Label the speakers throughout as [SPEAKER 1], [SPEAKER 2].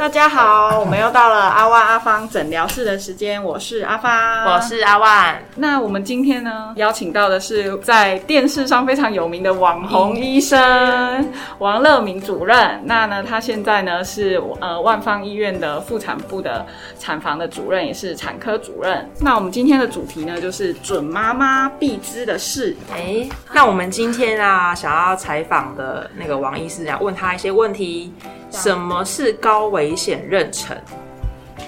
[SPEAKER 1] 大家好，我们又到了阿万阿芳诊疗室的时间，我是阿芳，
[SPEAKER 2] 我是阿万。
[SPEAKER 1] 那我们今天呢，邀请到的是在电视上非常有名的网红医生王乐明主任。那呢，他现在呢是呃万方医院的妇产部的产房的主任，也是产科主任。那我们今天的主题呢，就是准妈妈必知的事。
[SPEAKER 2] 哎，那我们今天啊，想要采访的那个王医师啊，问他一些问题。什么是高危险妊娠？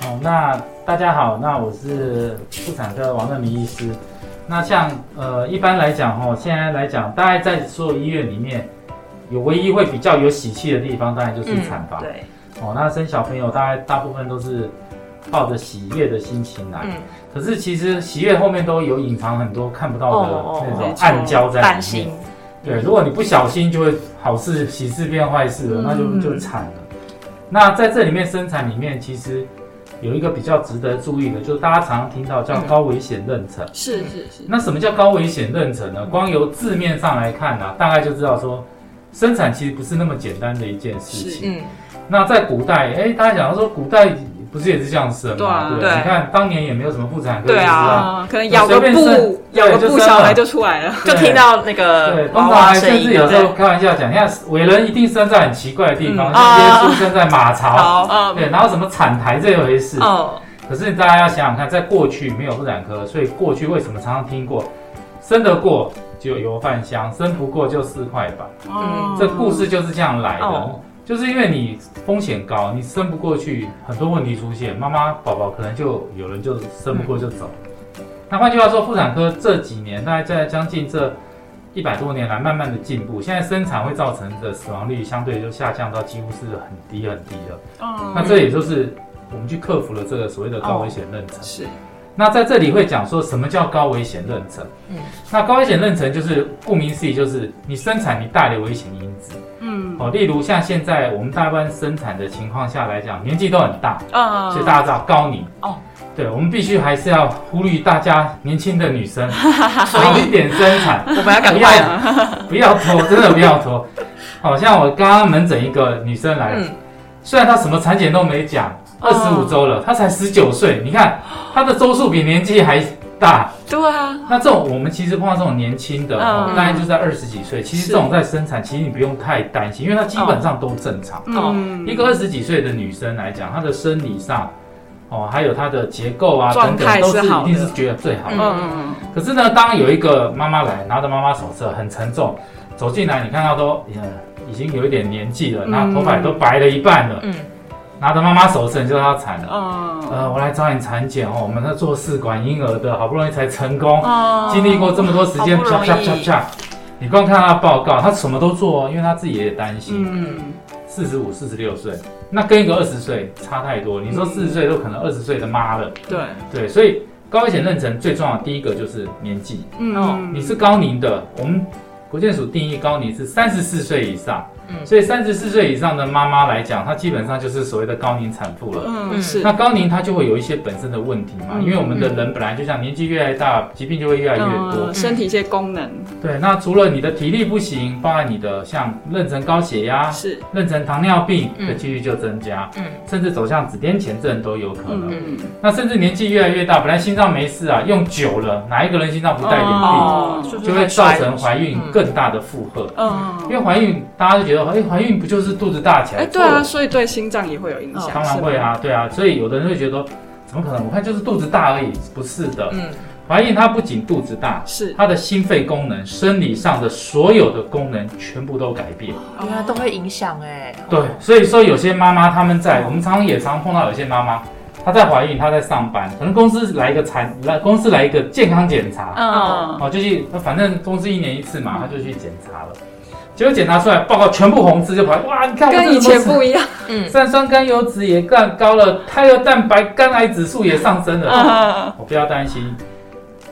[SPEAKER 3] 哦，那大家好，那我是妇产科王乐明医师。那像呃，一般来讲哦，现在来讲，大概在所有医院里面，有唯一会比较有喜气的地方，当然就是产房。
[SPEAKER 2] 对。
[SPEAKER 3] 哦，那生小朋友，大概大部分都是抱着喜悦的心情来。嗯。可是其实喜悦后面都有隐藏很多看不到的那种暗礁在里面。对，如果你不小心，就会好事喜事变坏事了，那就就惨了。那在这里面生产里面，其实有一个比较值得注意的，就是大家常常听到叫高危险妊娠。
[SPEAKER 1] 是是是。
[SPEAKER 3] 那什么叫高危险妊娠呢？光由字面上来看呢，大概就知道说，生产其实不是那么简单的一件事情。嗯。那在古代，哎，大家讲到说古代。不是也是这样生吗？对，你看当年也没有什么妇产科医
[SPEAKER 1] 啊，可能咬个布，咬个布，小孩就出来了，
[SPEAKER 2] 就听到那个对，
[SPEAKER 3] 娃娃甚至有时候开玩笑讲，你看伟人一定生在很奇怪的地方，像耶稣生在马槽，对，然后什么产台这一回事。哦。可是大家要想想看，在过去没有妇产科，所以过去为什么常常听过？生得过就油饭香，生不过就四块板。嗯，这故事就是这样来的。就是因为你风险高，你生不过去，很多问题出现，妈妈宝宝可能就有人就生不过就走。那换句话说，妇产科这几年大概在将近这一百多年来慢慢的进步，现在生产会造成的死亡率相对就下降到几乎是很低很低的。哦。那这也就是我们去克服了这个所谓的高危险妊娠。
[SPEAKER 1] 是。
[SPEAKER 3] 那在这里会讲说什么叫高危险妊娠？嗯。那高危险妊娠就是顾名思义，就是你生产你带的危险因子。哦，例如像现在我们大湾生产的情况下来讲，年纪都很大，嗯，所以大家知道高龄哦，对，我们必须还是要呼吁大家年轻的女生 早一点生产，
[SPEAKER 1] 我们要赶
[SPEAKER 3] 快，不要拖，真的不要拖。好像我刚刚门诊一个女生来了，虽然她什么产检都没讲，二十五周了，她才十九岁，你看她的周数比年纪还。大
[SPEAKER 1] 对啊，
[SPEAKER 3] 那这种我们其实碰到这种年轻的，大概就在二十几岁。其实这种在生产，其实你不用太担心，因为它基本上都正常。嗯，一个二十几岁的女生来讲，她的生理上，哦，还有她的结构啊等等，都是一定是觉得最好的。嗯嗯嗯。可是呢，当有一个妈妈来，拿着妈妈手册，很沉重，走进来，你看她都已经有一点年纪了，然后头发都白了一半了。嗯。拿着妈妈手绳就要产了，呃，我来找你产检哦，我们在做试管婴儿的，好不容易才成功，经历过这么多时间，
[SPEAKER 2] 啪啪啪啪，
[SPEAKER 3] 你光看他的报告，他什么都做，因为他自己也担心。嗯，四十五、四十六岁，那跟一个二十岁差太多。你说四十岁都可能二十岁的妈了。
[SPEAKER 1] 对
[SPEAKER 3] 对，所以高危险妊娠最重要的第一个就是年纪。嗯，你是高龄的，我们国健署定义高龄是三十四岁以上。所以三十四岁以上的妈妈来讲，她基本上就是所谓的高龄产妇了。嗯，是。那高龄她就会有一些本身的问题嘛，因为我们的人本来就像年纪越来越大，疾病就会越来越多，
[SPEAKER 1] 身体一些功能。
[SPEAKER 3] 对，那除了你的体力不行，包含你的像妊娠高血压、是妊娠糖尿病的几率就增加，嗯，甚至走向子癫前症都有可能。嗯那甚至年纪越来越大，本来心脏没事啊，用久了，哪一个人心脏不带点病，就会造成怀孕更大的负荷。嗯，因为怀孕大家都觉得。哎，怀孕不就是肚子大起来？哎，
[SPEAKER 1] 对啊，所以对心脏也会有影响。
[SPEAKER 3] 当然会啊，对啊，所以有的人会觉得，怎么可能？我看就是肚子大而已，不是的。嗯，怀孕它不仅肚子大，是它的心肺功能、生理上的所有的功能全部都改变。
[SPEAKER 2] 原来都会影响哎。
[SPEAKER 3] 对，所以说有些妈妈她们在，我们常常也常碰到有些妈妈，她在怀孕，她在上班，可能公司来一个产来公司来一个健康检查，嗯，哦，就去，反正公司一年一次嘛，她就去检查了。结果检查出来报告全部红字就跑，哇！你看我
[SPEAKER 1] 跟以前不一样，
[SPEAKER 3] 嗯，三酸甘油脂也更高了，胎儿蛋白、肝癌指数也上升了。我不要担心，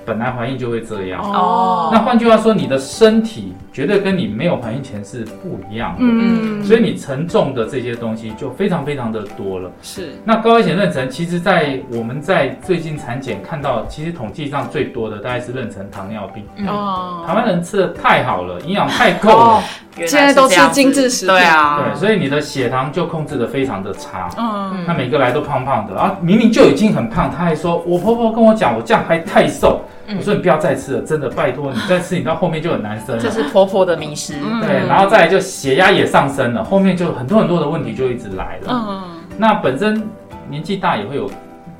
[SPEAKER 3] 本来怀孕就会这样。哦，那换句话说，你的身体绝对跟你没有怀孕前是不一样的。嗯，所以你承重的这些东西就非常非常的多了。
[SPEAKER 1] 是。
[SPEAKER 3] 那高危险妊娠，其实在我们在最近产检看到，其实统计上最多的大概是妊娠糖尿病。哦。台湾人吃的太好了，营养太够了，
[SPEAKER 1] 现在都吃精致食品。
[SPEAKER 2] 对啊。
[SPEAKER 3] 对，所以你的血糖就控制的非常的差。嗯。那每个来都胖胖的啊，明明就已经很胖，他还说我婆婆跟我讲，我这样还太瘦。我说你不要再吃了，真的拜托你再吃，你到后面就很难生。
[SPEAKER 2] 这是婆婆的迷失。
[SPEAKER 3] 对，然后再来就血压也上升了，后面就很多很多的问题就一直来了。嗯，那本身年纪大也会有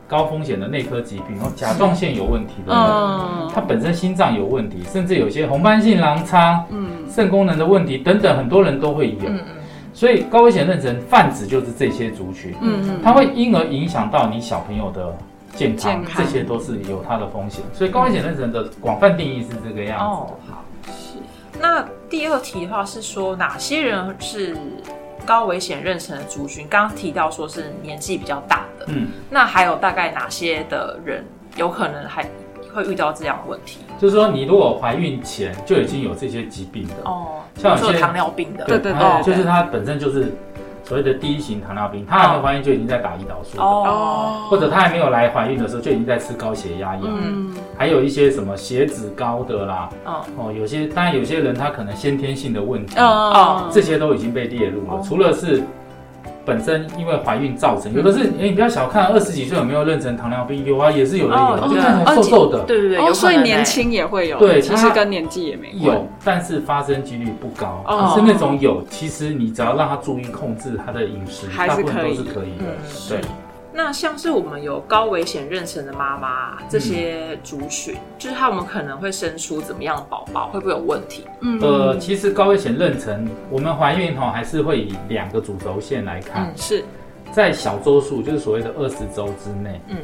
[SPEAKER 3] 高风险的内科疾病，然后甲状腺有问题的，嗯，他本身心脏有问题，甚至有些红斑性狼疮，嗯，肾功能的问题等等，很多人都会有。所以高危险妊娠泛指就是这些族群，嗯嗯，它会因而影响到你小朋友的。健康，这些都是有它的风险，所以高危险妊娠的广泛定义是这个样子。哦，
[SPEAKER 2] 好，是。那第二题的话是说，哪些人是高危险妊娠的族群？刚刚提到说是年纪比较大的，嗯，那还有大概哪些的人有可能还会遇到这样的问题？
[SPEAKER 3] 就是说，你如果怀孕前就已经有这些疾病的，哦，
[SPEAKER 2] 像有些糖尿病的，
[SPEAKER 1] 对对对，
[SPEAKER 3] 就是它本身就是。所谓的第一型糖尿病，她还没怀孕就已经在打胰岛素哦，或者她还没有来怀孕的时候就已经在吃高血压药，嗯，还有一些什么血脂高的啦，哦。哦，有些当然有些人他可能先天性的问题，哦，这些都已经被列入了，除了是。本身因为怀孕造成，有的是哎，你不要小看二十几岁有没有妊娠糖尿病，有啊，也是有的有，就看起来瘦瘦的，
[SPEAKER 2] 对对对，哦，
[SPEAKER 1] 所以年轻也会有，
[SPEAKER 3] 对，
[SPEAKER 1] 其实跟年纪也没
[SPEAKER 3] 有，但是发生几率不高，是那种有，其实你只要让他注意控制他的饮食，大部分都是可以的，对。
[SPEAKER 2] 那像是我们有高危险妊娠的妈妈，这些族群，就是他们可能会生出怎么样的宝宝，会不会有问题？
[SPEAKER 3] 嗯，呃，其实高危险妊娠，我们怀孕哈还是会以两个主轴线来看，
[SPEAKER 2] 是。
[SPEAKER 3] 在小周数，就是所谓的二十周之内，嗯，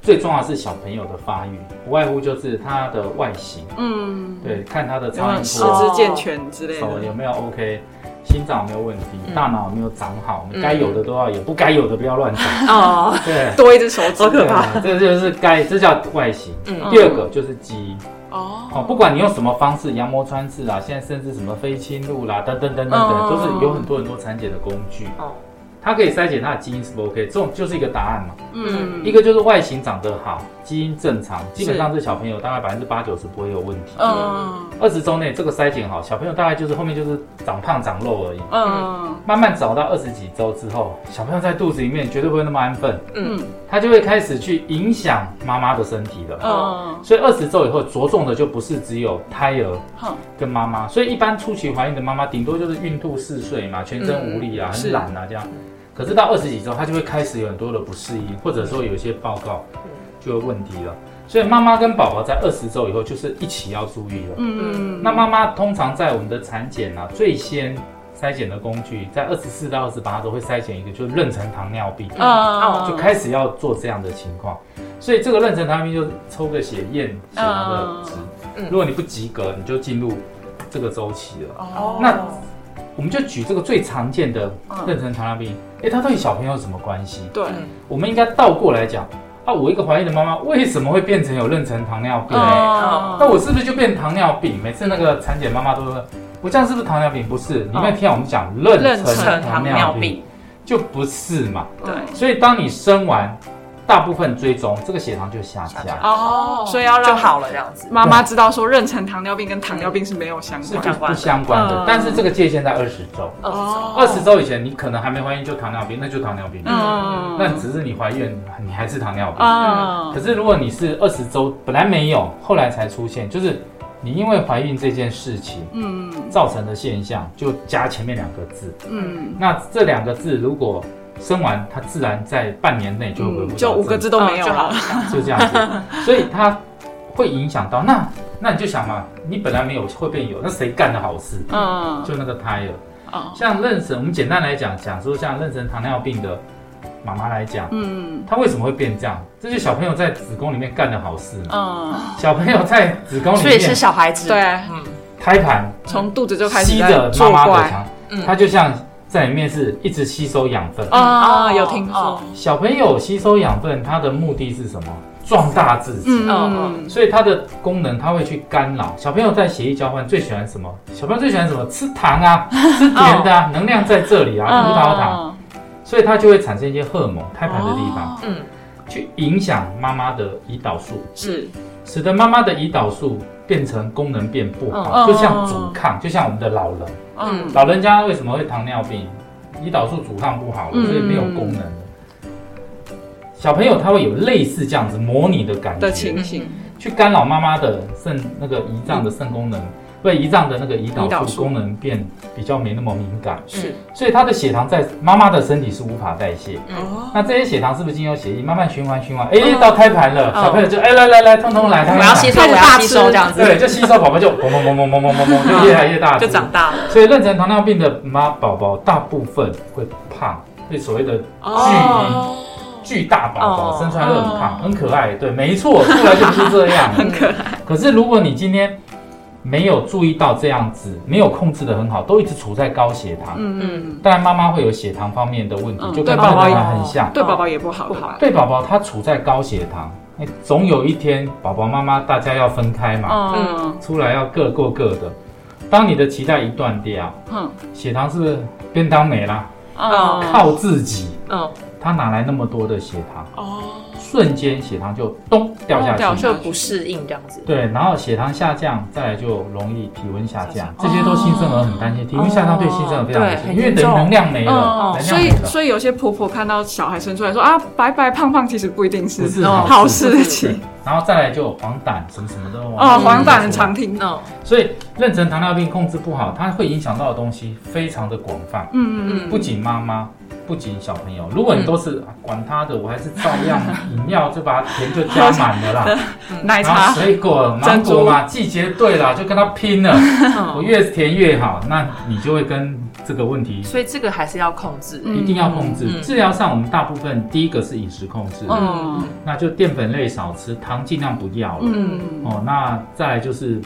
[SPEAKER 3] 最重要是小朋友的发育，不外乎就是他的外形，嗯，对，看他的超音波，四
[SPEAKER 1] 肢健全之类的，
[SPEAKER 3] 手有没有 OK。心脏没有问题，大脑没有长好，该有的都要有，不该有的不要乱长。哦，对，
[SPEAKER 1] 多一只手指，
[SPEAKER 2] 好可怕。
[SPEAKER 3] 这就是该，这叫外形。嗯，第二个就是基因。哦，哦，不管你用什么方式，羊膜穿刺啊，现在甚至什么非侵入啦，等等等等等，都是有很多很多产检的工具。哦。它可以筛检它的基因是不 OK，这种就是一个答案嘛。嗯，一个就是外形长得好，基因正常，基本上这小朋友大概百分之八九十不会有问题。嗯，二十周内这个筛检好，小朋友大概就是后面就是长胖长肉而已。嗯，慢慢找到二十几周之后，小朋友在肚子里面绝对不会那么安分。嗯，他就会开始去影响妈妈的身体了。嗯，所以二十周以后着重的就不是只有胎儿跟妈妈，所以一般初期怀孕的妈妈顶多就是孕吐嗜睡嘛，全身无力啊，很懒啊这样。可是到二十几周，他就会开始有很多的不适应，或者说有一些报告就有问题了。所以妈妈跟宝宝在二十周以后就是一起要注意了。嗯，那妈妈通常在我们的产检啊，最先筛检的工具，在二十四到二十八周会筛检一个，就是妊娠糖尿病。啊，就开始要做这样的情况。所以这个妊娠糖尿病就是抽个血验血糖的值。如果你不及格，你就进入这个周期了。哦，那。我们就举这个最常见的妊娠糖尿病，哎，它对小朋友有什么关系？
[SPEAKER 1] 对，
[SPEAKER 3] 我们应该倒过来讲啊，我一个怀孕的妈妈为什么会变成有妊娠糖尿病？那我是不是就变糖尿病？每次那个产检妈妈都说，我这样是不是糖尿病？不是，你没有听我们讲妊娠糖尿病，就不是嘛？
[SPEAKER 1] 对，
[SPEAKER 3] 所以当你生完。大部分追踪这个血糖就下降
[SPEAKER 1] 哦，所以要
[SPEAKER 2] 让好了这样子。
[SPEAKER 1] 妈妈知道说妊娠糖尿病跟糖尿病是没有相关，
[SPEAKER 3] 不相关的。但是这个界限在二十周，哦，二十周以前你可能还没怀孕就糖尿病，那就糖尿病。嗯，那只是你怀孕你还是糖尿病。嗯，可是如果你是二十周本来没有，后来才出现，就是你因为怀孕这件事情，嗯，造成的现象，就加前面两个字。嗯，那这两个字如果。生完，它自然在半年内就恢复，
[SPEAKER 1] 就五个字都没有了，
[SPEAKER 3] 就这样子。所以它会影响到那，那你就想嘛，你本来没有会变有，那谁干的好事？嗯，就那个胎儿。哦，像妊娠，我们简单来讲，讲说像妊娠糖尿病的妈妈来讲，嗯，她为什么会变这样？这是小朋友在子宫里面干的好事。嗯，小朋友在子宫里面，所
[SPEAKER 2] 以是小孩子，
[SPEAKER 1] 对，
[SPEAKER 3] 嗯，胎盘
[SPEAKER 1] 从肚子就开始
[SPEAKER 3] 吸着妈妈的肠，它就像。在里面是一直吸收养分
[SPEAKER 1] 啊，有听说。
[SPEAKER 3] 小朋友吸收养分，它的目的是什么？壮大自己。嗯嗯。所以它的功能，它会去干扰小朋友在血液交换最喜欢什么？小朋友最喜欢什么？吃糖啊，吃甜的啊，能量在这里啊，葡萄糖。所以它就会产生一些荷尔蒙，胎盘的地方，嗯，去影响妈妈的胰岛素，是，使得妈妈的胰岛素变成功能变不好，就像阻抗，就像我们的老人，嗯，老人家为什么会糖尿病？胰岛素阻抗不好，所以没有功能。小朋友他会有类似这样子模拟的感觉
[SPEAKER 1] 的情形，
[SPEAKER 3] 去干扰妈妈的肾那个胰脏的肾功能。对，胰脏的那个胰岛素功能变比较没那么敏感，是，所以他的血糖在妈妈的身体是无法代谢。哦，那这些血糖是不是经由血液慢慢循环循环？哎，到胎盘了，小朋友就哎来来来，通通来，
[SPEAKER 2] 我要吸收，我要吸收这样。
[SPEAKER 3] 对，就吸收，宝宝就嘣嘣嘣嘣嘣嘣嘣，就越来越大，
[SPEAKER 2] 就长大了。
[SPEAKER 3] 所以妊娠糖尿病的妈宝宝大部分会胖，所所谓的巨婴、巨大宝宝，生出来很胖，很可爱。对，没错，出来就不是这样，
[SPEAKER 1] 很可爱。
[SPEAKER 3] 可是如果你今天。没有注意到这样子，没有控制的很好，都一直处在高血糖。嗯嗯。当然，妈妈会有血糖方面的问题，就跟宝宝很像。
[SPEAKER 1] 对宝宝也不好，不
[SPEAKER 3] 好。对宝宝，他处在高血糖，总有一天，宝宝妈妈大家要分开嘛。嗯。出来要各过各的。当你的脐带一断掉，嗯，血糖是不是便当没了？哦。靠自己。嗯。他哪来那么多的血糖？哦。瞬间血糖就咚掉下去，
[SPEAKER 2] 就不适应这样子。
[SPEAKER 3] 对，然后血糖下降，再来就容易体温下降，这些都新生儿很担心。体温下降对新生儿非常担心，因为等能量没了，
[SPEAKER 1] 所以所以有些婆婆看到小孩生出来说啊白白胖胖，其实不一定是好事情。
[SPEAKER 3] 然后再来就黄疸什么什么的
[SPEAKER 1] 哦，黄疸很常听哦。
[SPEAKER 3] 所以妊娠糖尿病控制不好，它会影响到的东西非常的广泛。嗯嗯嗯，不仅妈妈。不仅小朋友，如果你都是管他的，我还是照样饮料就把甜就加满了啦，
[SPEAKER 1] 奶茶、
[SPEAKER 3] 水果、芒果嘛，季节对了就跟他拼了，我越甜越好，那你就会跟这个问题。
[SPEAKER 2] 所以这个还是要控制，
[SPEAKER 3] 一定要控制。治疗上我们大部分第一个是饮食控制，嗯，那就淀粉类少吃，糖尽量不要了，嗯。哦，那再来就是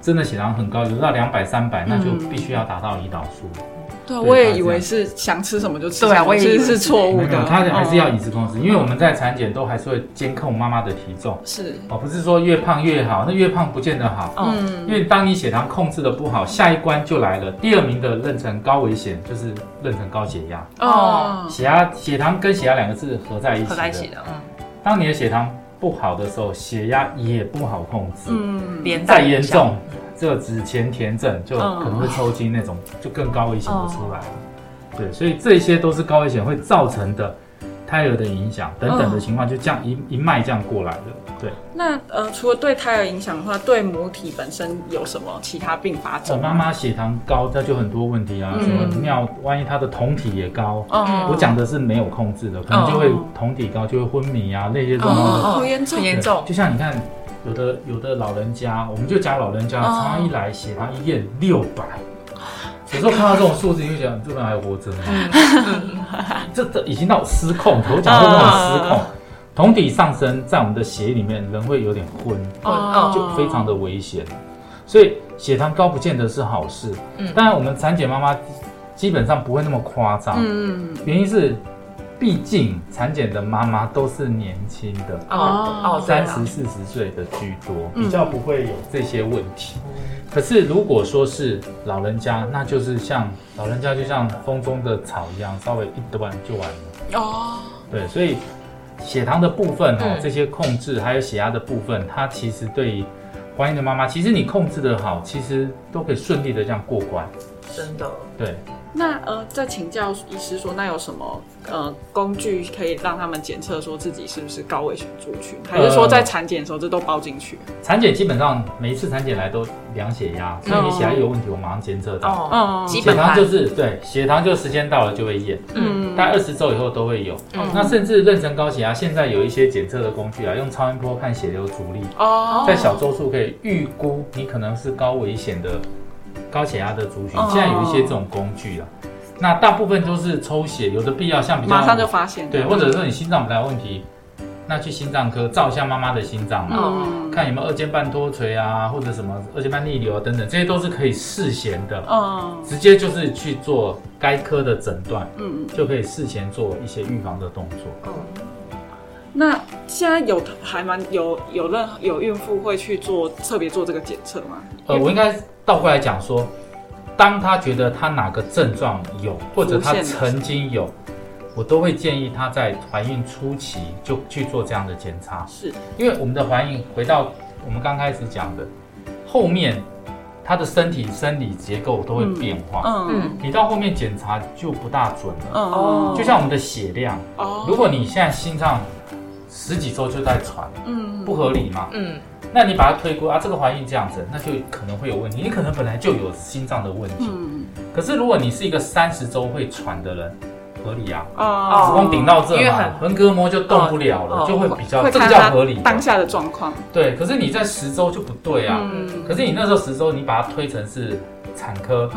[SPEAKER 3] 真的血糖很高，有到两百三百，那就必须要达到胰岛素。
[SPEAKER 1] 对，我也以为是想吃什么就吃，对啊，我也是错误的。
[SPEAKER 3] 他还是要饮食控制，因为我们在产检都还是会监控妈妈的体重。是哦，不是说越胖越好，那越胖不见得好。嗯，因为当你血糖控制的不好，下一关就来了。第二名的妊娠高危险就是妊娠高血压。哦，血压、血糖跟血压两个字合在一起的。合在一起的，嗯。当你的血糖不好的时候，血压也不好控制。嗯，再严重。这个子前田症就可能会抽筋那种，就更高危险的出来了。对，所以这些都是高危险会造成的胎儿的影响等等的情况，就这样一一脉这样过来的。对。
[SPEAKER 1] 那呃，除了对胎儿影响的话，对母体本身有什么其他并发症？
[SPEAKER 3] 妈妈血糖高，那就很多问题啊，什么尿，万一她的酮体也高，我讲的是没有控制的，可能就会酮体高，就会昏迷啊那些状况。
[SPEAKER 1] 好严重，
[SPEAKER 2] 严重。
[SPEAKER 3] 就像你看。有的有的老人家，我们就讲老人家，常常一来血糖一验六百，有时候看到这种数字，你就想这人还活着吗？这这已经到失控，头讲都那种失控，酮体上升在我们的血液里面，人会有点昏，就非常的危险。所以血糖高不见得是好事。当然，我们产检妈妈基本上不会那么夸张，原因是。毕竟产检的妈妈都是年轻的哦，三十四十岁的居多，比较不会有这些问题。可是如果说是老人家，那就是像老人家就像风中的草一样，稍微一端就完了哦。对，所以血糖的部分哦，这些控制还有血压的部分，它其实对于怀孕的妈妈，其实你控制的好，其实都可以顺利的这样过关。
[SPEAKER 2] 真的，
[SPEAKER 3] 对。
[SPEAKER 1] 那呃，再请教医师说，那有什么呃工具可以让他们检测说自己是不是高危险族群？还是说在产检的时候这都包进去？
[SPEAKER 3] 产检基本上每一次产检来都量血压，所以你血压有问题，我马上监测到。哦，血糖就是对，血糖就时间到了就会验。嗯，大概二十周以后都会有。那甚至妊娠高血压，现在有一些检测的工具啊，用超音波看血流阻力，哦，在小周数可以预估你可能是高危险的。高血压的族群，现在有一些这种工具了，那大部分都是抽血，有的必要像比较
[SPEAKER 1] 马上就发现，
[SPEAKER 3] 对，或者说你心脏本来有问题，那去心脏科照一下妈妈的心脏嘛，看有没有二尖瓣脱垂啊，或者什么二尖瓣逆流啊等等，这些都是可以事先的，嗯，直接就是去做该科的诊断，嗯。嗯，就可以事前做一些预防的动作。
[SPEAKER 1] 那现在有还蛮有有任有孕妇会去做特别做这个检测吗？
[SPEAKER 3] 呃，我应该倒过来讲说，当他觉得他哪个症状有，或者他曾经有，我都会建议他在怀孕初期就去做这样的检查。
[SPEAKER 1] 是，
[SPEAKER 3] 因为我们的怀孕回到我们刚开始讲的，后面他的身体生理结构都会变化。嗯，你到后面检查就不大准了。哦，就像我们的血量。哦，如果你现在心脏十几周就在喘，嗯，不合理嘛。嗯，那你把它推估啊，这个怀孕这样子，那就可能会有问题。你可能本来就有心脏的问题。嗯，可是如果你是一个三十周会喘的人，合理啊。哦，子宫顶到这嘛，横膈膜就动不了了，就会比较这叫合理。
[SPEAKER 1] 当下的状况。
[SPEAKER 3] 对，可是你在十周就不对啊。嗯。可是你那时候十周，你把它推成是产科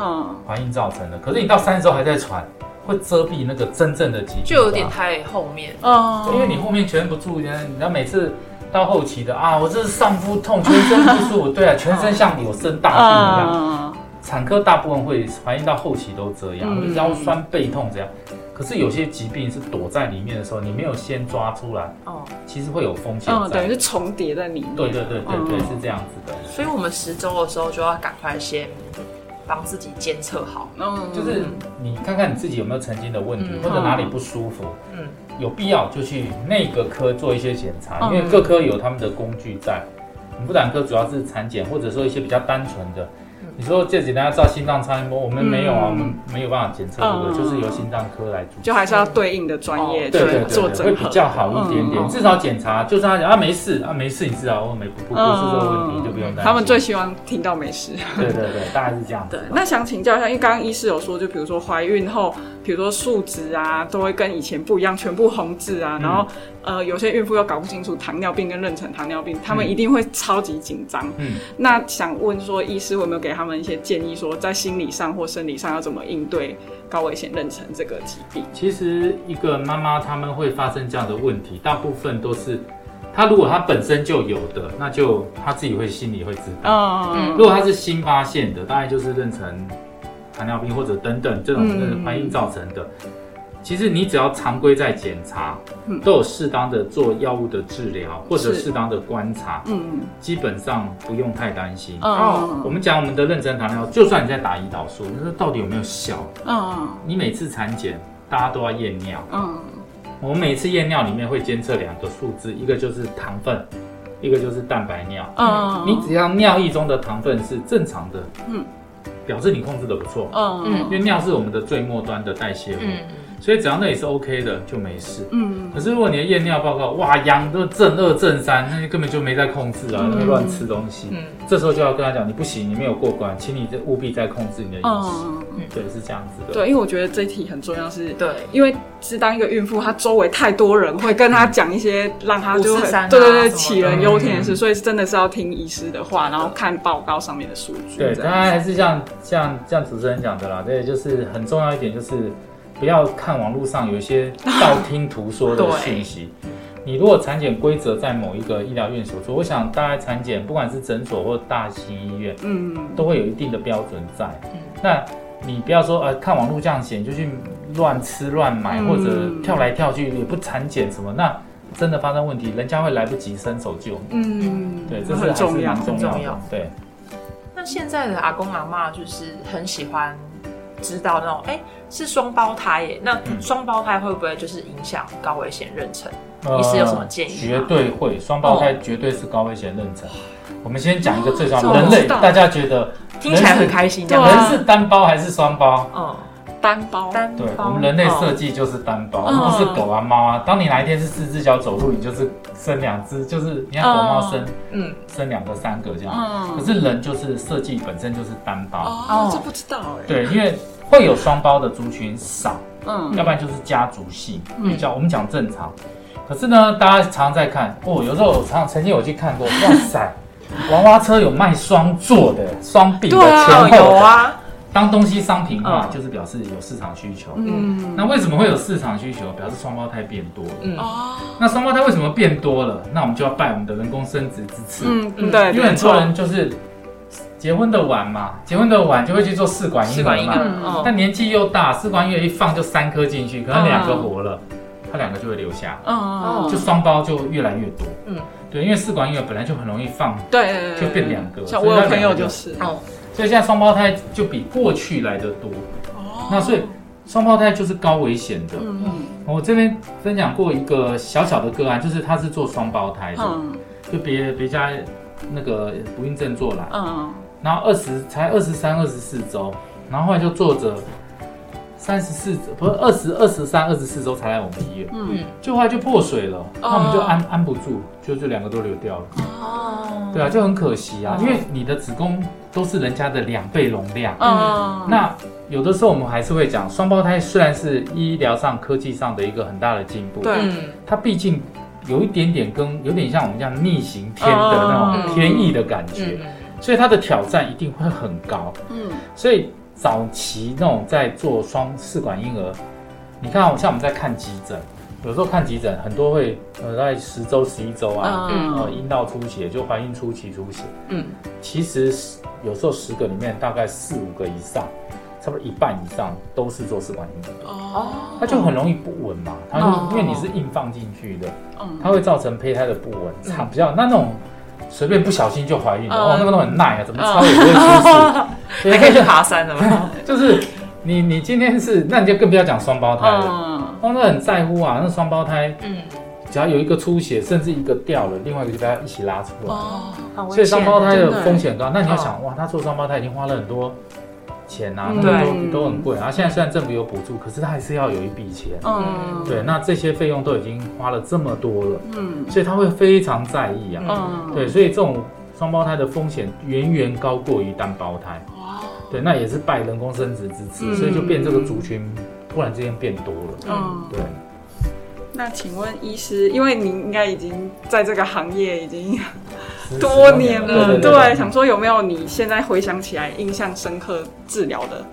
[SPEAKER 3] 怀孕造成的，可是你到三十周还在喘。会遮蔽那个真正的疾病，
[SPEAKER 2] 就有点太后面哦。
[SPEAKER 3] 因为你后面全不注意，你知道每次到后期的啊，我这是上腹痛，全身不舒服，对啊，全身像有生大病一样。产科大部分会怀孕到后期都这样，腰酸背痛这样。可是有些疾病是躲在里面的时候，你没有先抓出来，哦，其实会有风险。嗯，
[SPEAKER 1] 等于是重叠在里面。
[SPEAKER 3] 对对对对对，是这样子的。
[SPEAKER 2] 所以我们十周的时候就要赶快先。帮自己监测好，
[SPEAKER 3] 嗯，就是你看看你自己有没有曾经的问题，或者哪里不舒服，嗯，有必要就去那个科做一些检查，因为各科有他们的工具在。妇产科主要是产检，或者说一些比较单纯的。你说这几年要照心脏超音波，我们没有啊，我们没有办法检测这个，就是由心脏科来主，
[SPEAKER 1] 就还是要对应的专业去做整
[SPEAKER 3] 合，会比较好一点点。至少检查，就算他讲啊没事啊没事，你知道我没不不是这个问题，就不用担心。
[SPEAKER 1] 他们最希望听到没事。
[SPEAKER 3] 对对对，大概是这样。对，
[SPEAKER 1] 那想请教一下，因为刚刚医师有说，就比如说怀孕后，比如说数值啊，都会跟以前不一样，全部红字啊，然后。呃，有些孕妇又搞不清楚糖尿病跟妊娠糖尿病，他们一定会超级紧张。嗯，那想问说，医师有没有给他们一些建议，说在心理上或生理上要怎么应对高危险妊娠这个疾病？
[SPEAKER 3] 其实一个妈妈他们会发生这样的问题，大部分都是她如果她本身就有的，那就她自己会心里会知道。嗯，如果她是新发现的，大概就是妊娠糖尿病或者等等这种怀孕造成的。其实你只要常规在检查，都有适当的做药物的治疗或者适当的观察，嗯嗯，基本上不用太担心。哦，我们讲我们的妊娠糖尿，就算你在打胰岛素，那到底有没有效？嗯你每次产检，大家都要验尿。嗯，我们每次验尿里面会监测两个数字，一个就是糖分，一个就是蛋白尿。嗯你只要尿液中的糖分是正常的，嗯，表示你控制的不错。嗯嗯，因为尿是我们的最末端的代谢物。嗯。所以只要那里是 OK 的就没事。嗯，可是如果你的验尿报告哇，阳都正二正三，那你根本就没在控制啊，会乱吃东西。嗯，这时候就要跟他讲，你不行，你没有过关，请你务必再控制你的饮食。嗯，对，是这样子的。
[SPEAKER 1] 对，因为我觉得这一题很重要，是对，因为是当一个孕妇，她周围太多人会跟她讲一些让她就会对对对杞人忧天的事，所以真的是要听医师的话，然后看报告上面的数据。
[SPEAKER 3] 对，当然还是像像像主持人讲的啦，对，就是很重要一点就是。不要看网络上有一些 道听途说的讯息。你如果产检规则在某一个医疗院所做，我想大概产检不管是诊所或大型医院，嗯，都会有一定的标准在。嗯，那你不要说呃看网络这样写就去乱吃乱买，或者跳来跳去也不产检什么，那真的发生问题，人家会来不及伸手救。嗯，对，这是很重要，很重要。对。
[SPEAKER 2] 那现在的阿公阿妈就是很喜欢。知道那种哎是双胞胎耶，那双胞胎会不会就是影响高危险妊娠？你是有什么建议？
[SPEAKER 3] 绝对会，双胞胎绝对是高危险妊娠。我们先讲一个最重要，人类大家觉得
[SPEAKER 2] 听起来很开心，
[SPEAKER 3] 人是单胞还是双胞？嗯，
[SPEAKER 1] 单胞。
[SPEAKER 3] 对，我们人类设计就是单胞，不是狗啊猫啊。当你哪一天是四只脚走路，你就是生两只，就是你看狗猫生，嗯，生两个三个这样。可是人就是设计本身就是单胞。
[SPEAKER 1] 哦，这不知道哎。
[SPEAKER 3] 对，因为。会有双胞的族群少，嗯，要不然就是家族性比较，我们讲正常。可是呢，大家常常在看，哦，有时候常曾经有去看过，哇塞，娃娃车有卖双座的、双臂的、前后的，当东西商品化，就是表示有市场需求。嗯，那为什么会有市场需求？表示双胞胎变多了。嗯哦，那双胞胎为什么变多了？那我们就要拜我们的人工生殖之赐。嗯，对，因为很多人就是。结婚的晚嘛，结婚的晚就会去做试管婴儿嘛。但年纪又大，试管婴儿一放就三颗进去，可能两个活了。他两个就会留下，嗯，就双胞就越来越多，嗯，对，因为试管婴儿本来就很容易放，
[SPEAKER 1] 对，
[SPEAKER 3] 就变两个，
[SPEAKER 1] 像我有朋友就是，哦，
[SPEAKER 3] 所以现在双胞胎就比过去来的多，哦，那所以双胞胎就是高危险的，嗯。嗯，我这边分享过一个小小的个案，就是他是做双胞胎的，嗯，就别别家那个不孕症做来，嗯，然后二十才二十三二十四周，然后后来就坐着。三十四周不是二十二十三二十四周才来我们医院，嗯，就后来就破水了，那我们就安安不住，就这两个都流掉了。哦，对啊，就很可惜啊，因为你的子宫都是人家的两倍容量。嗯，那有的时候我们还是会讲，双胞胎虽然是医疗上科技上的一个很大的进步，
[SPEAKER 1] 对，
[SPEAKER 3] 它毕竟有一点点跟有点像我们这样逆行天的那种天意的感觉，所以它的挑战一定会很高。嗯，所以。早期那种在做双试管婴儿，你看，像我们在看急诊，有时候看急诊很多会呃在十周、十一周啊，呃阴道出血就怀孕初期出血，嗯，其实有时候十个里面大概四五个以上，差不多一半以上都是做试管婴儿，哦，它就很容易不稳嘛，它因为你是硬放进去的，嗯，它会造成胚胎的不稳，差比较那那种。随便不小心就怀孕了哦，那个都很耐啊，怎么操也不会出
[SPEAKER 2] 事，还可以去爬山的吗？
[SPEAKER 3] 就是你你今天是，那你就更不要讲双胞胎了，哦，那很在乎啊，那双胞胎，嗯，只要有一个出血，甚至一个掉了，另外一个就被他一起拉出来，哦，所以双胞胎的风险高。那你要想，哇，他做双胞胎已经花了很多。钱啊，都都很贵啊。现在虽然政府有补助，可是他还是要有一笔钱。嗯，对，那这些费用都已经花了这么多了，嗯，所以他会非常在意啊。嗯，对，所以这种双胞胎的风险远远高过于单胞胎。哇，对，那也是拜人工生殖之赐，所以就变这个族群突然之间变多了。嗯，对。
[SPEAKER 1] 那请问医师，因为您应该已经在这个行业已经。多年了，对，想说有没有你现在回想起来印象深刻治疗的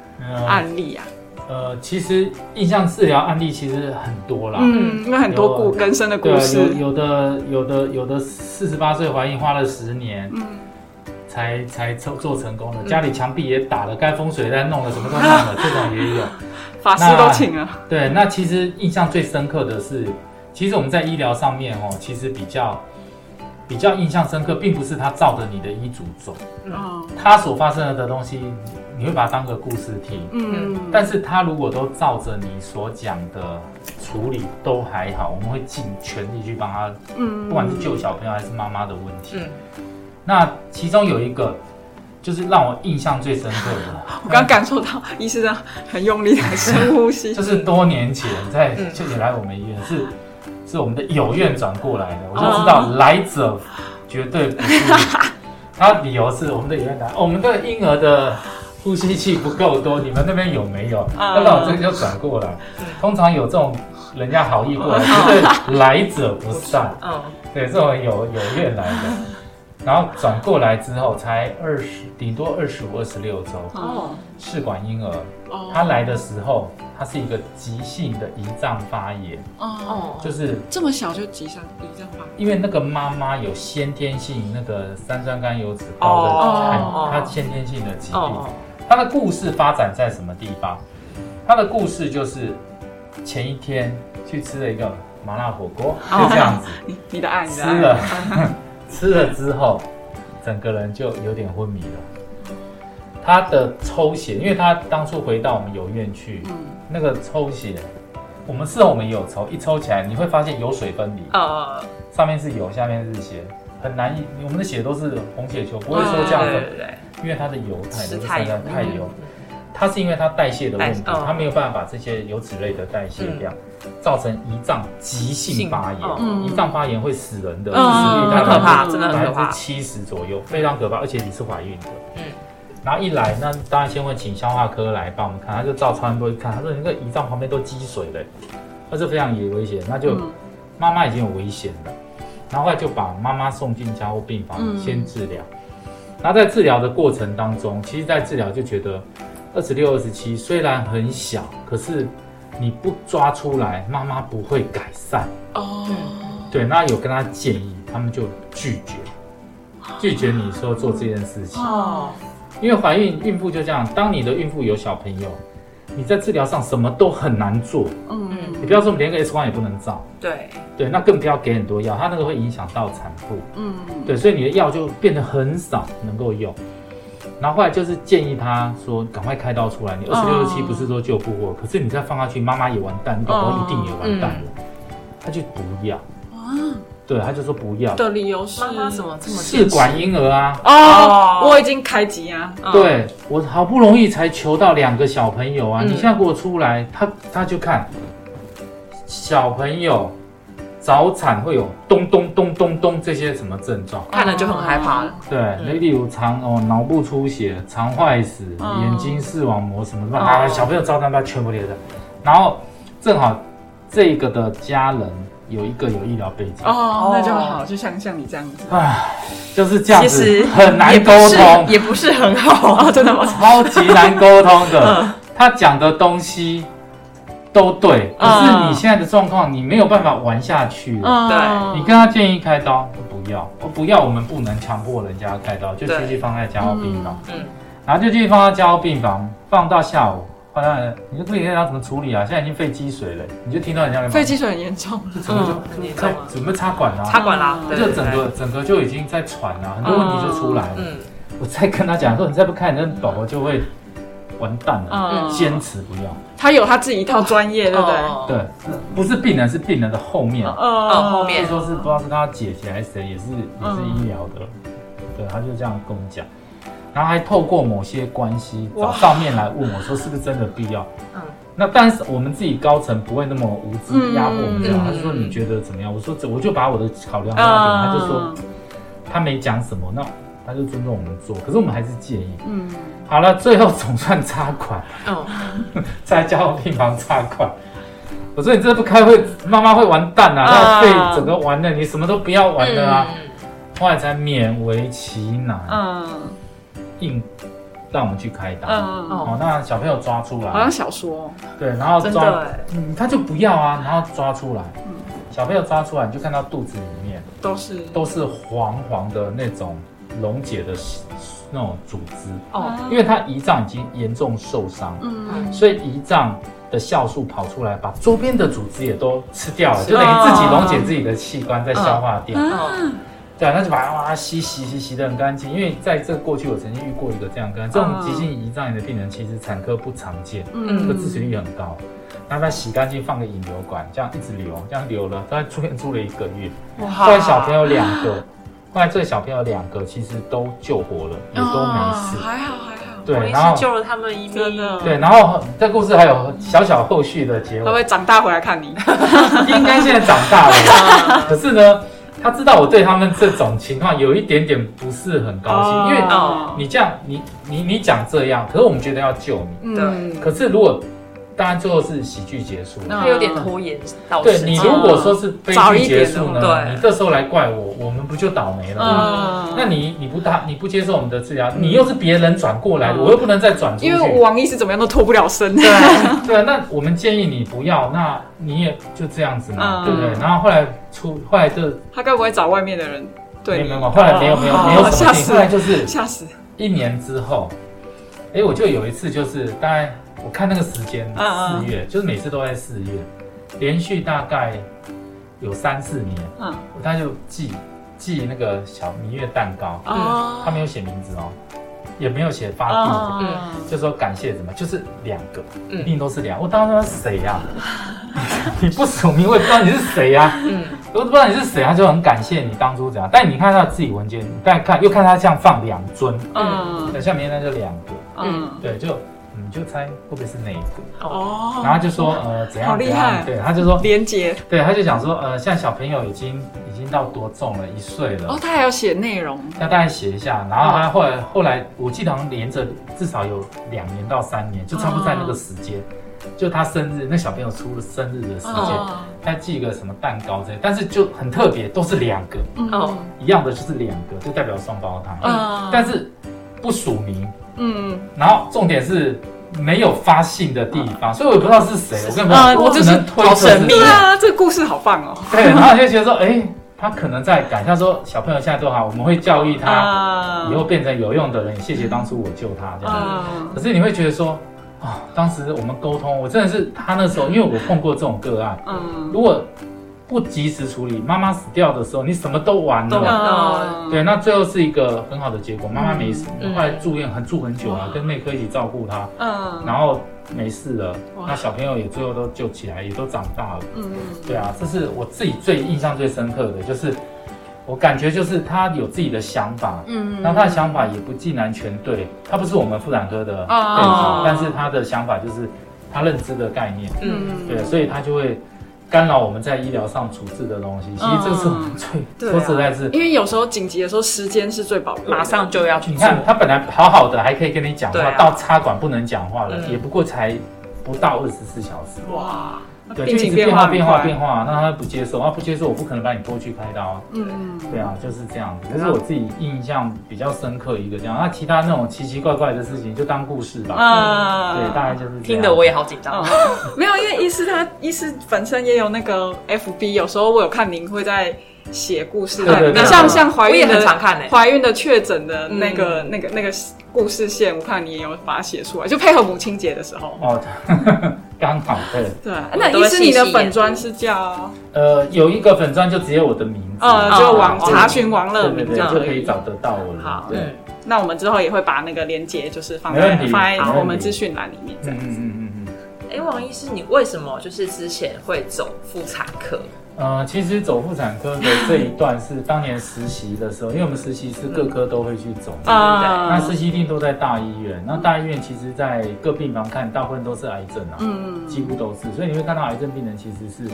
[SPEAKER 1] 案例啊？
[SPEAKER 3] 呃，其实印象治疗案例其实很多啦，
[SPEAKER 1] 嗯，因为很多故人生的故事，
[SPEAKER 3] 有的有的有的四十八岁怀孕花了十年，嗯，才才做做成功的，家里墙壁也打了，该风水再弄了，什么都弄了，这种也有，
[SPEAKER 1] 法师都请了。
[SPEAKER 3] 对，那其实印象最深刻的是，其实我们在医疗上面哦，其实比较。比较印象深刻，并不是他照着你的医嘱走，嗯，他所发生的东西，你会把它当个故事听，嗯，但是他如果都照着你所讲的处理，都还好，我们会尽全力去帮他，嗯，不管是救小朋友还是妈妈的问题，嗯，那其中有一个就是让我印象最深刻的，
[SPEAKER 1] 我刚感受到医生很用力的深呼吸，
[SPEAKER 3] 就是多年前在就你来我们医院是。是我们的友院转过来的，我就知道来者绝对不是。他理由是我们的有院长，我们的婴儿的呼吸器不够多，你们那边有没有？那我这边就转过来。通常有这种人家好意过来，绝对来者不善。嗯，对，这种有有院来的。然后转过来之后才二十，顶多二十五、二十六周。哦，试管婴儿，他来的时候，他是一个急性的胰脏发炎。哦，就是
[SPEAKER 1] 这么小就急上胰脏发炎。
[SPEAKER 3] 因为那个妈妈有先天性那个三酸甘油脂高的，她先天性的疾病。她的故事发展在什么地方？她的故事就是前一天去吃了一个麻辣火锅，就这样子。
[SPEAKER 1] 你你的爱吃
[SPEAKER 3] 了。吃了之后，整个人就有点昏迷了。他的抽血，因为他当初回到我们有院去，那个抽血，我们事后我们也有抽，一抽起来你会发现有水分离，啊，上面是油，下面是血，很难。我们的血都是红血球，不会说这样子，因为它的油太多，太太油。它是因为它代谢的问题，它没有办法把这些油脂类的代谢掉，造成胰脏急性发炎。胰脏发炎会死人的，死
[SPEAKER 2] 率大概百
[SPEAKER 3] 分之七十左右，非常可怕。而且你是怀孕的，嗯，然后一来，那当然先会请消化科来帮我们看，他就照超音波一看，他说你那个胰脏旁边都积水了，那是非常也危险，那就妈妈已经有危险了。然后后来就把妈妈送进加护病房先治疗。然后在治疗的过程当中，其实在治疗就觉得。二十六、二十七虽然很小，可是你不抓出来，妈妈不会改善哦。对，那有跟他建议，他们就拒绝，拒绝你说做这件事情哦。因为怀孕孕妇就这样，当你的孕妇有小朋友，你在治疗上什么都很难做。嗯嗯。你不要说连个 X 光也不能照，
[SPEAKER 2] 对
[SPEAKER 3] 对，那更不要给很多药，它那个会影响到产妇，嗯，对，所以你的药就变得很少能够用。然后后来就是建议他说，赶快开刀出来，你二十六七不是说救不活，可是你再放下去，妈妈也完蛋，宝宝一定也完蛋了，他就不要。对，他就说不要
[SPEAKER 1] 的理由是
[SPEAKER 2] 妈妈怎么这么
[SPEAKER 3] 试管婴儿啊？
[SPEAKER 1] 哦，我已经开机啊。
[SPEAKER 3] 对我好不容易才求到两个小朋友啊！你现在给我出来，他他就看小朋友早产会有咚咚咚咚咚这些什么症状，
[SPEAKER 2] 看了就很害怕了。
[SPEAKER 3] 对，例如肠哦脑部出血、肠坏死、眼睛视网膜什么的啊，小朋友早产把全部列的，然后正好这个的家人。有一个有医疗背景。
[SPEAKER 1] 哦，那就好，就像像你这样子，唉，
[SPEAKER 3] 就是这样子，很难沟通，
[SPEAKER 2] 也不是很好，
[SPEAKER 1] 真的吗？
[SPEAKER 3] 超级难沟通的，他讲的东西都对，可是你现在的状况，你没有办法玩下去。了。对，你跟他建议开刀，不要，我不要，我们不能强迫人家开刀，就继续放在加护病房，嗯，然后就继续放在加护病房，放到下午。那你就不理解要怎么处理啊？现在已经肺积水了，你就听到人家
[SPEAKER 1] 肺积水很严重，
[SPEAKER 3] 怎么就在准备插管啊？
[SPEAKER 2] 插管啦，
[SPEAKER 3] 就整个整个就已经在喘了，很多问题就出来了。嗯，我再跟他讲说，你再不看，那宝宝就会完蛋了。嗯，坚持不要。
[SPEAKER 1] 他有他自己一套专业，对不对？
[SPEAKER 3] 对，不是病人，是病人的后面。
[SPEAKER 2] 哦，后面
[SPEAKER 3] 说是不知道是他姐姐还是谁，也是也是医疗的。对，他就这样跟我讲。然后还透过某些关系找上面来问我说是不是真的必要？嗯，那但是我们自己高层不会那么无知压迫我们这样，他就说你觉得怎么样？我说我就把我的考量给他就说他没讲什么，那他就尊重我们做，可是我们还是建议。嗯，好了，最后总算插管，哦，在家务病房插管。我说你这不开会，妈妈会完蛋啊！那肺整个完了，你什么都不要玩的啊！后来才勉为其难。嗯。硬让我们去开刀，哦，那小朋友抓出来，
[SPEAKER 1] 好像小说，
[SPEAKER 3] 对，然后抓，嗯，他就不要啊，然后抓出来，嗯，小朋友抓出来，你就看到肚子里面
[SPEAKER 1] 都是
[SPEAKER 3] 都是黄黄的那种溶解的那种组织，哦，因为他胰脏已经严重受伤，嗯，所以胰脏的酵素跑出来，把周边的组织也都吃掉了，就等于自己溶解自己的器官，在消化掉。对啊，那就把它哇洗洗洗洗的很干净。因为在这过去，我曾经遇过一个这样跟这种急性胰脏炎的病人，其实产科不常见，嗯，这个致死率很高。那他洗干净，放个引流管，这样一直流，这样流了，大概住院住了一个月。哇！后来小朋友两个，后来这个小朋友两个其实都救活了，也都没事，
[SPEAKER 1] 还好还好。
[SPEAKER 3] 对，然后
[SPEAKER 2] 救了他们一命。
[SPEAKER 3] 对，然后这故事还有小小后续的结尾。
[SPEAKER 1] 会不会长大回来看你？
[SPEAKER 3] 应该现在长大了，可是呢？他知道我对他们这种情况有一点点不是很高兴，因为你这样，你你你讲这样，可是我们觉得要救你，对。可是如果当然最后是喜剧结束，
[SPEAKER 2] 那有点拖延。
[SPEAKER 3] 对你如果说是悲剧结束呢，你这时候来怪我，我们不就倒霉了吗？那你你不打你不接受我们的治疗，你又是别人转过来的，我又不能再转出去。
[SPEAKER 1] 因为王医师怎么样都脱不了身。
[SPEAKER 3] 对对，那我们建议你不要，那你也就这样子嘛，对不对？然后后来出后来就
[SPEAKER 1] 他该不会找外面的人？对，
[SPEAKER 3] 没有没有，后来没有没有没有什么事，后来就是
[SPEAKER 1] 吓死。
[SPEAKER 3] 一年之后，哎，我就有一次就是大概。我看那个时间，四月，就是每次都在四月，连续大概有三四年，嗯，他就寄寄那个小明月蛋糕，嗯，他没有写名字哦，也没有写发地，嗯，就说感谢什么，就是两个，一定都是两，我当时谁呀？你不署名，我也不知道你是谁呀，嗯，我都不知道你是谁，他就很感谢你当初怎样，但你看他自己文件，你再看又看他这样放两尊，嗯，等下明天就两个，嗯，对，就。你就猜会不会是哪一个哦？然后就说呃怎样？
[SPEAKER 1] 好厉害！
[SPEAKER 3] 对，他就说
[SPEAKER 1] 连接。
[SPEAKER 3] 对，他就讲说呃，像小朋友已经已经到多重了，一岁了。
[SPEAKER 1] 哦，他还要写内容，
[SPEAKER 3] 要大概写一下。然后他后来后来，我记得好像连着至少有两年到三年，就差不多在那个时间，就他生日，那小朋友出了生日的时间，他寄一个什么蛋糕这些，但是就很特别，都是两个哦，一样的就是两个，就代表双胞胎。嗯，但是不署名。嗯，然后重点是没有发信的地方，所以我也不知道是谁。我跟你说，我只能推测。
[SPEAKER 1] 对啊，这个故事好棒哦。
[SPEAKER 3] 对，然后就觉得说，哎，他可能在改。他说，小朋友现在多好，我们会教育他，以后变成有用的人。谢谢当初我救他这样。可是你会觉得说，啊，当时我们沟通，我真的是他那时候，因为我碰过这种个案，嗯，如果不及时处理，妈妈死掉的时候，你什么都完了。对，那最后是一个很好的结果，妈妈没死，后来住院很住很久啊，跟内科一起照顾她，嗯，然后没事了，那小朋友也最后都救起来，也都长大了。嗯，对啊，这是我自己最印象最深刻的就是。我感觉就是他有自己的想法，嗯，那他的想法也不尽然全对，他不是我们妇产科的背景，但是他的想法就是他认知的概念，嗯，对，所以他就会干扰我们在医疗上处置的东西。其实这是我们最说实在是，
[SPEAKER 1] 因为有时候紧急的时候时间是最宝贵，
[SPEAKER 2] 马上就要去。
[SPEAKER 3] 你看他本来好好的，还可以跟你讲话，到插管不能讲话了，也不过才不到二十四小时，哇。对，就一直变化变化变化，那他不接受，他不接受，我不可能把你拖去开刀。嗯嗯，对啊，就是这样子。这是我自己印象比较深刻一个这样。那其他那种奇奇怪怪的事情，就当故事吧。啊，对，大概就是
[SPEAKER 2] 听得我也好紧张。
[SPEAKER 1] 没有，因为医师他医师本身也有那个 FB，有时候我有看您会在。写故事，
[SPEAKER 3] 你
[SPEAKER 1] 像像怀孕
[SPEAKER 2] 的常看
[SPEAKER 1] 怀孕的确诊的那个那个那个故事线，我看你也有把它写出来，就配合母亲节的时候。哦，
[SPEAKER 3] 刚好对。
[SPEAKER 1] 对，那医师你的粉砖是叫？
[SPEAKER 3] 呃，有一个粉砖就只有我的名字，
[SPEAKER 1] 呃，就王查询王乐明
[SPEAKER 3] 就可以找得到我了。好，对。
[SPEAKER 1] 那我们之后也会把那个链接就是放在放在我们资讯栏里面。嗯嗯嗯
[SPEAKER 2] 嗯嗯。哎，王医师，你为什么就是之前会走妇产科？
[SPEAKER 3] 呃，其实走妇产科的这一段是当年实习的时候，因为我们实习是各科都会去走，对不对？那实习一定都在大医院，那大医院其实在各病房看，大部分都是癌症啊，几乎都是，所以你会看到癌症病人其实是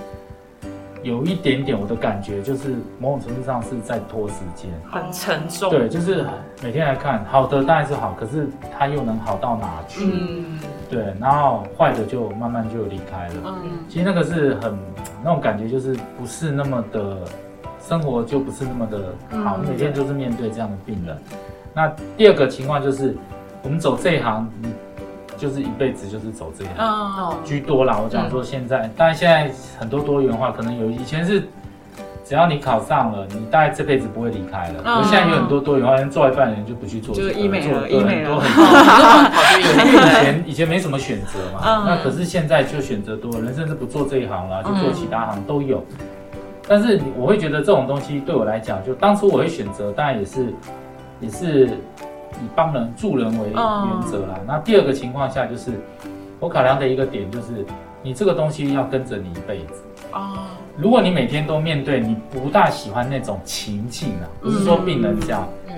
[SPEAKER 3] 有一点点，我的感觉就是某种程度上是在拖时间，
[SPEAKER 2] 很沉重，
[SPEAKER 3] 对，就是每天来看，好的当然是好，可是它又能好到哪去？嗯，对，然后坏的就慢慢就离开了，嗯，其实那个是很。那种感觉就是不是那么的，生活就不是那么的好。每天就是面对这样的病人。那第二个情况就是，我们走这一行，你就是一辈子就是走这一行居多啦。我讲说现在，当然现在很多多元化，可能有以前是。只要你考上了，你大概这辈子不会离开了。我，现在有很多多元化，人做一半的人就不去做，
[SPEAKER 1] 就是医美了，医美了。
[SPEAKER 3] 以前以前没什么选择嘛，那可是现在就选择多了，人甚至不做这一行了，就做其他行都有。但是我会觉得这种东西对我来讲，就当初我会选择，当然也是也是以帮人助人为原则啦。那第二个情况下，就是我考量的一个点就是，你这个东西要跟着你一辈子啊。如果你每天都面对，你不大喜欢那种情境啊，不是说病人这样，嗯，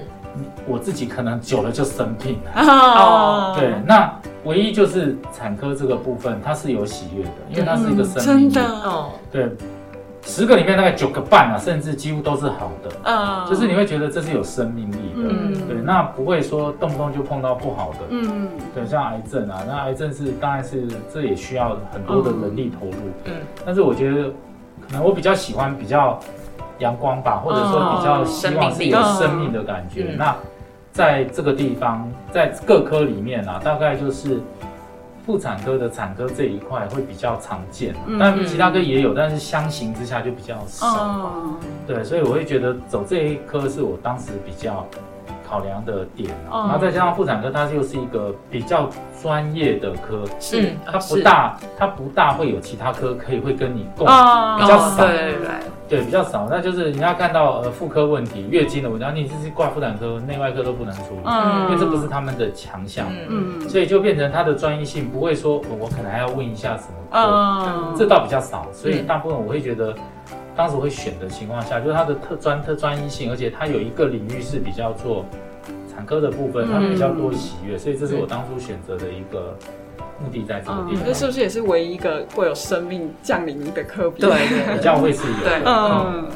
[SPEAKER 3] 我自己可能久了就生病了。哦，对，那唯一就是产科这个部分，它是有喜悦的，因为它是一个生命。
[SPEAKER 1] 真的哦，
[SPEAKER 3] 对，十个里面大概九个半啊，甚至几乎都是好的。嗯，就是你会觉得这是有生命力的。嗯，对，那不会说动不动就碰到不好的。嗯，对，像癌症啊，那癌症是当然是这也需要很多的人力投入。嗯，但是我觉得。可能我比较喜欢比较阳光吧，或者说比较希望是有生命的感觉。那在这个地方，在各科里面啊，大概就是妇产科的产科这一块会比较常见，但其他科也有，但是相形之下就比较少。对，所以我会觉得走这一科是我当时比较。考量的点，然后再加上妇产科，它又是一个比较专业的科，是它不大，它不大会有其他科可以会跟你共，比较少，对对，比较少。那就是你要看到呃妇科问题、月经的问题，你就是挂妇产科、内外科都不能处理，因为这不是他们的强项，嗯，所以就变成它的专业性不会说，我可能还要问一下什么，嗯，这倒比较少，所以大部分我会觉得。当时会选的情况下，就是它的特专特专一性，而且它有一个领域是比较做产科的部分，它比较多喜悦，所以这是我当初选择的一个目的在这个地方。
[SPEAKER 1] 这是不是也是唯一一个会有生命降临的科比？
[SPEAKER 2] 对，
[SPEAKER 3] 比较会是有。嗯。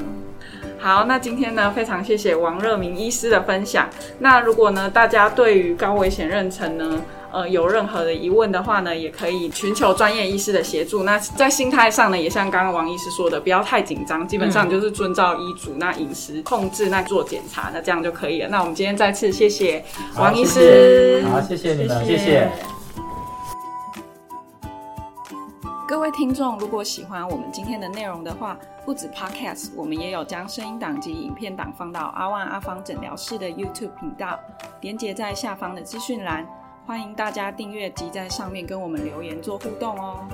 [SPEAKER 1] 好，那今天呢，非常谢谢王热明医师的分享。那如果呢，大家对于高危险妊娠呢？呃，有任何的疑问的话呢，也可以寻求专业医师的协助。那在心态上呢，也像刚刚王医师说的，不要太紧张，基本上就是遵照医嘱，那饮食控制，那做检查，那这样就可以了。那我们今天再次谢谢王医
[SPEAKER 3] 师，好，谢谢你们，谢谢。
[SPEAKER 1] 各位听众，如果喜欢我们今天的内容的话，不止 Podcast，我们也有将声音档及影片档放到阿万阿芳诊疗室的 YouTube 频道，连接在下方的资讯栏。欢迎大家订阅及在上面跟我们留言做互动哦。